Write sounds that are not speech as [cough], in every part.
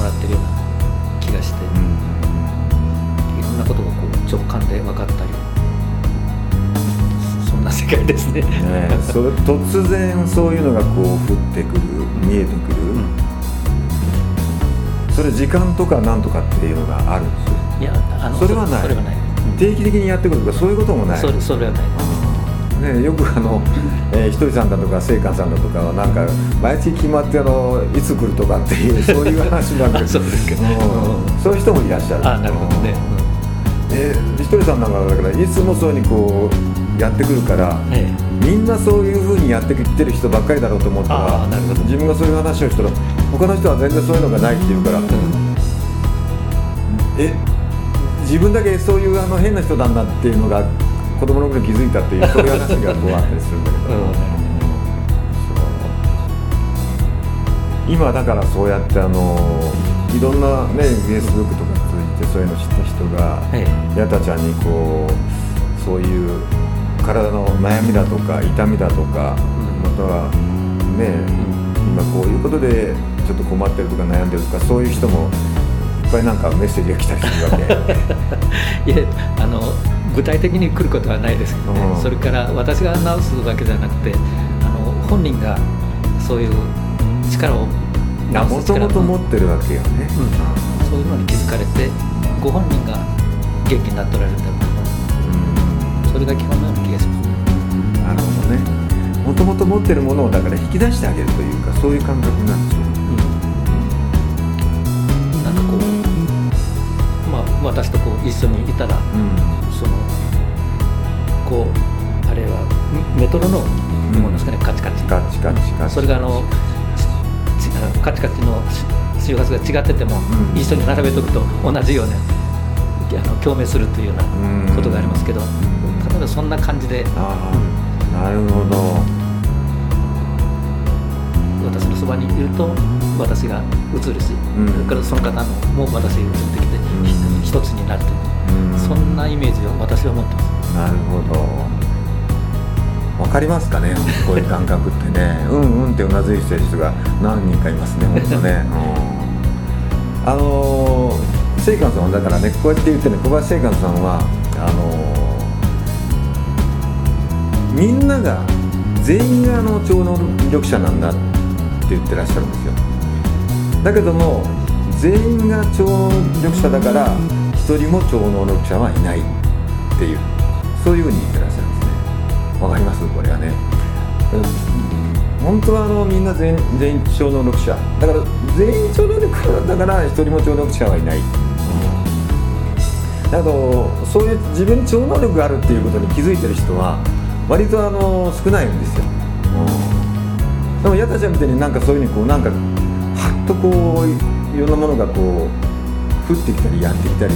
もらってるような気がして、いろんなことがこう直感で分かったりそんな世界ですね。ね [laughs] それ突然そういうのがこう降ってくる見えてくる、うん。それ時間とかなんとかっていうのがあるんですよ。いやあのそれはない。それはない。定期的にやってくるとかそういうこともない。それそれはない。ね、よくあの、えーひとりさんだとか聖寛さんだとかはなんか毎月決まってあのいつ来るとかっていうそういう話なんだけど。[laughs] そうですけどうん。そういう人もいらっしゃる。あなるほどね。えーひとりさんなんかだからいつもそうにこうやってくるからうんえ。みんなそういうふうにやってきてる人ばっかりだろうと思ったあらーなるほど。自分がそういう話をしたら他の人は全然そういうのがないって言うから、え自分だけそういうあの変な人なんだっていうのが子供の頃に気づいたっていうそういう話がこうあったりするんだけど、うん。今だからそうやってあのいろんなねフェイスブックとか通じてそういうの知った人が、えやたちゃんにこうそういう体の悩みだとか痛みだとか、うん。またはね、今こういうことでちょっと困ってるとか悩んでるとかそういう人もいっぱいなんかメッセージが来たりするわけ。[laughs] いやあの具体的に来ることはないですけどね、うん。それから私が直すわけじゃなくてあの本人がそういう力をもともと持っってるわけよね、うん、そういうのに気づかれてご本人が元気になっておられるんだろううん。それが基本のような気がします。なるほどね。もともと持ってるものをだから引き出してあげるというかそういう感覚なんですよ一緒にいたらうん。そのこうあれはメトロノームものですかね、カチカチ。カチカチカチそれがあのカチカチのし周波数が違ってても、うん。一緒に並べとくと同じようなあの共鳴するというようなことがありますけど、例えばそんな感じでなるほど。私のそばにいると私が映るし、うん。それからその方のも私が映ってきて、ん一つになるという、うん。そんなイメージを私は持ってます。なるほど。わかりますかねこういう感覚ってね。[laughs] うんうんってうなずいてる人が何人かいますね本当ね、[laughs] うん。あのー、聖寛さんはだからねこうやって言ってね小林聖寛さんはあのーみんなが全員があの超能力者なんだって言ってらっしゃるんですよ。だけども全員が超能力者だから一人も超能力者はいないっていうそういうふうに言ってらっしゃるんですね。わかります？これはね。うん。本当はあのみんな全全員超能力者。だから全員超能力者だから一人も超能力者はいない、だけどそういう自分に超能力があるっていうことに気づいてる人は割とあの少ないんですよ、でも矢田ちゃんみたいになんかそういうふうにこうなんかはっとこういろんなものがこう降ってきたりやってきたり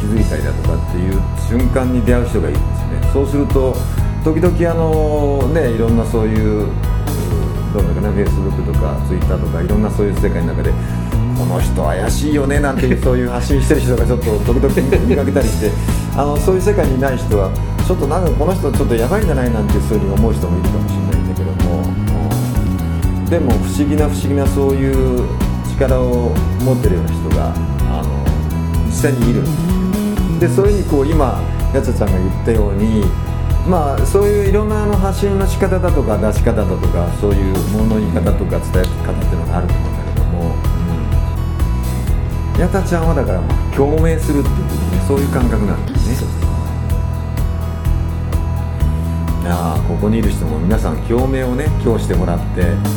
気づいたりだとかっていう瞬間に出会う人がいるんですね。そうすると時々あのねいろんなそういうどうだかなフェイスブックとかツイッターとかいろんなそういう世界の中でこの人怪しいよねなんていうそういう発信してる人がちょっと時々見かけたりして [laughs] あのそういう世界にいない人はちょっとなんかこの人ちょっとやばいんじゃない？なんてそういうふうに思う人もいるかもしれないんだけども、でも不思議な不思議なそういう力を持ってるような人があの実際にいる。んでそういうふうにこう今やつちゃんが言ったようにまあそういういろんなあの発信の仕方だとか出し方だとかそういうものの言い方とか伝え方っていうのがあると思うんだけども、うん、やたちゃんはだからまあ共鳴するっていう、ね、そういう感覚なんです。ね。いやーここにいる人も皆さん共鳴をね今日してもらって、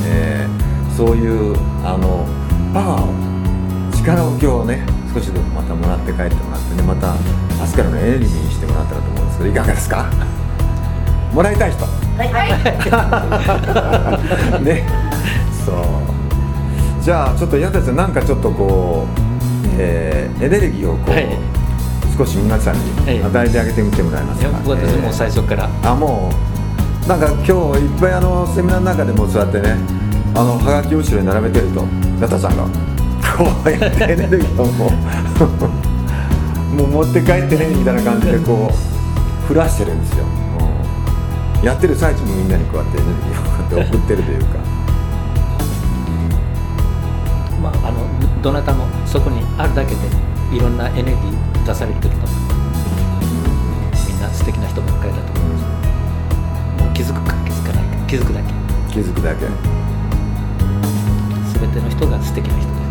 えーそういうあのパワーを力を今日ね少しでもまたもらって帰ってもらってねまた明日からのエネルギーにしてもらったらと思うんですけどいかがですか？[laughs] もらいたい人。[laughs] ね。そう。じゃあちょっと矢田さんなんかちょっとこう、えーエネルギーをこう、はい。少し皆さんに与えてあげてみてもらえますか、いや私もう最初から、あもう。なんか今日いっぱいあのセミナーの中でもそうやってねあのはがきを後ろに並べてると矢田さんがこうやってエネルギーをもうもう持って帰ってねみたいな感じでこう降らしてるんですよ、うんやってる最中にみんなにこうやってエネルギーを送ってるというか。まあ、あのどなたもそこにあるだけでいろんなエネルギー出されてると思うみんな素敵な人ばっかりだと思いますもう気づくか気づかないか気づくだけ。気づくだけ。全ての人が素敵な人です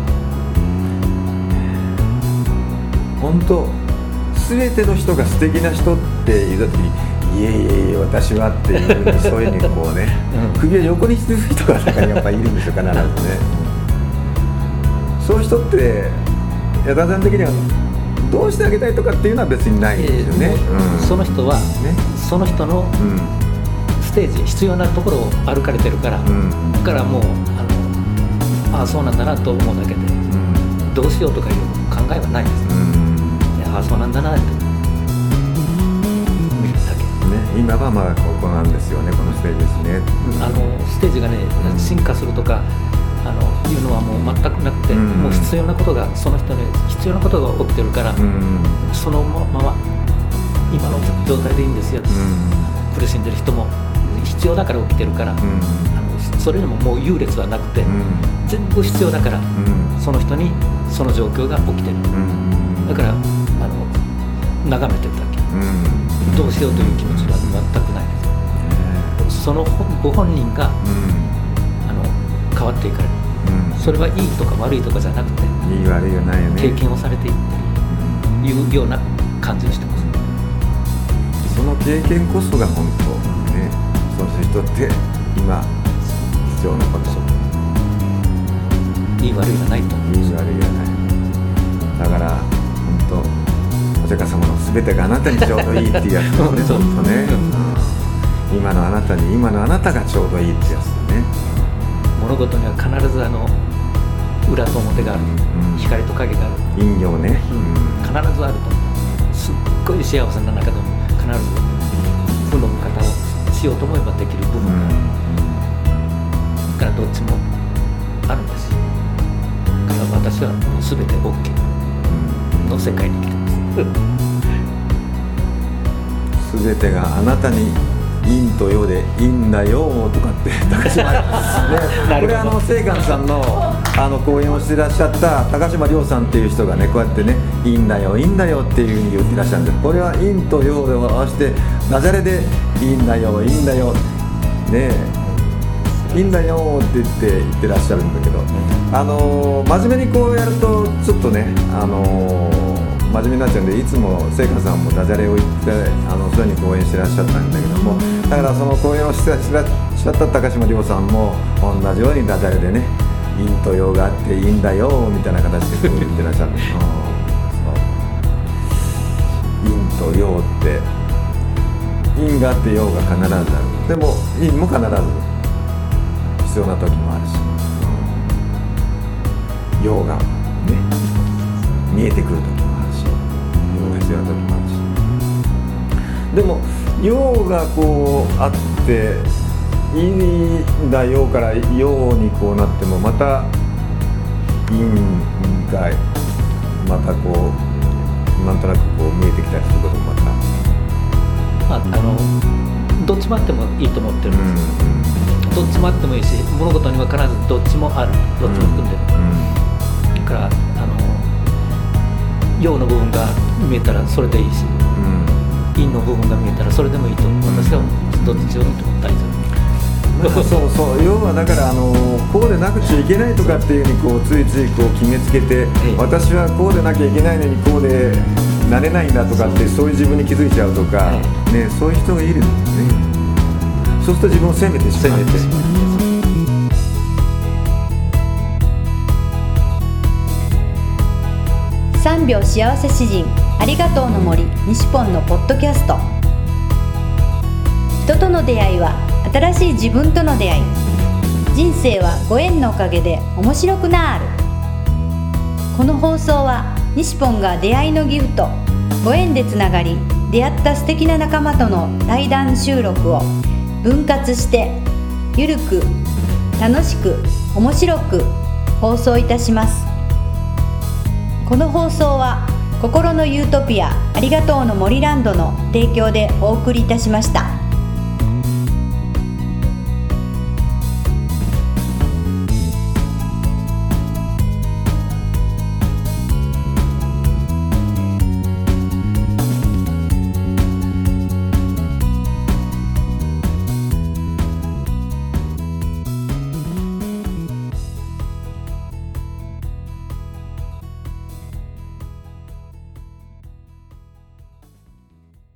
本当全ての人が素敵な人って言った時にいえいえいえ私はっていうふうにそういうふうにこうね、うん。首を横にしてる人が中にやっぱりいるんですよ必ずね。そういう人って矢田さん的にはどうしてあげたいとかっていうのは別にないんですよね、えーその人はね。その人のうん。ステージ必要なところを歩かれてるから、うん。だからもうあのああそうなんだなと思うだけでうん。どうしようとかいう考えはないです、うんいやああそうなんだなって見るだけね、今はまだここなんですよねこのステージですね、あのステージがね進化するとかあのいうのはもう全くなくて、うん。もう必要なことがその人に必要なことが起きてるから、うん。そのまま今の状態でいいんですよ、苦しんでる人も必要だから起きてるから、うん。あのそれにももう優劣はなくて、うん。全部必要だからうん。その人にその状況が起きてる。うん。だからあの眺めてるだけ。うん。どうしようという気持ちは全くないです。その本ご本人があの変わっていかれる。うん。それはいいとか悪いとかじゃなくていい悪いはないよね。経験をされていっていうような感じをしてますその経験こそが本当ねその人って今必要なこと。いい悪いはないと。いい悪いはない。だから本当お釈迦様の全てがあなたにちょうどいいっていうやつですねそう本当ね、うん今のあなたに今のあなたがちょうどいいってやつでね。物事には必ずあの裏と表がある、ん。光と影がある、陰陽ね、必ずあるとすっごい幸せな中でも必ず負の見方をしようと思えばできる部うん。分がある、だからどっちもあるんです。よだから私はもう全て OK の世界に生きてますすべてがあなたに陰と陽でいいんだよとかって [laughs] 高島、ね、これあの清観さんのあの講演をしてらっしゃった高島亮さんっていう人がねこうやってね「いいんだよいいんだよ」っていうふうに言ってらっしゃるんですこれは陰と陽で合わせてダジャレで「いいんだよいいんだよ」ねえいいんだよって言って言ってらっしゃるんだけど、あのー真面目にこうやるとちょっとね、あのー真面目になっちゃうんでいつも聖華さんもダジャレを言ってあのそういうふうに講演してらっしゃったんだけどもだからその講演をしてらっしゃった高島亮さんも同じようにダジャレでね陰と陽があっていいんだよみたいな形でこう言ってらっしゃるんで陰と陽って陰があって陽が必ず。あるでも陰も必ず必要な時もあるし、陽がね見えてくる時でも陽がこうあっていいんだ陽から陽にこうなってもまた陰がまたこうなんとなくこう見えてきたりすることもまた。まあ、あのどっちもあってもいいと思ってる。んうんです、どっちもあってもいいし物事には必ずどっちもあるどっちも含んでる、だからあの陽の部分が見えたらそれでいいしうん陰の部分が見えたらそれでもいいと私は思いますどっちでもいいと思ったらいいと思そうそう要はだからあのこうでなくちゃいけないとかっていうふうにこうついついこう決めつけて、ええ。私はこうでなきゃいけないのにこうでなれないんだとかってそういう自分に気づいちゃうとか、えね、そういう人がいるんですね。そうすると自分を責めてしまって責めてしまう。3秒幸せ詩人ありがとうの森西ポンのポッドキャスト。人との出会いは新しい自分との出会い。人生はご縁のおかげで面白くなる。この放送は西ポンが出会いのギフトご縁でつながり出会った素敵な仲間との対談収録を分割してゆるく楽しく面白く放送いたします。この放送は心のユートピアありがとうの森ランドの提供でお送りいたしました。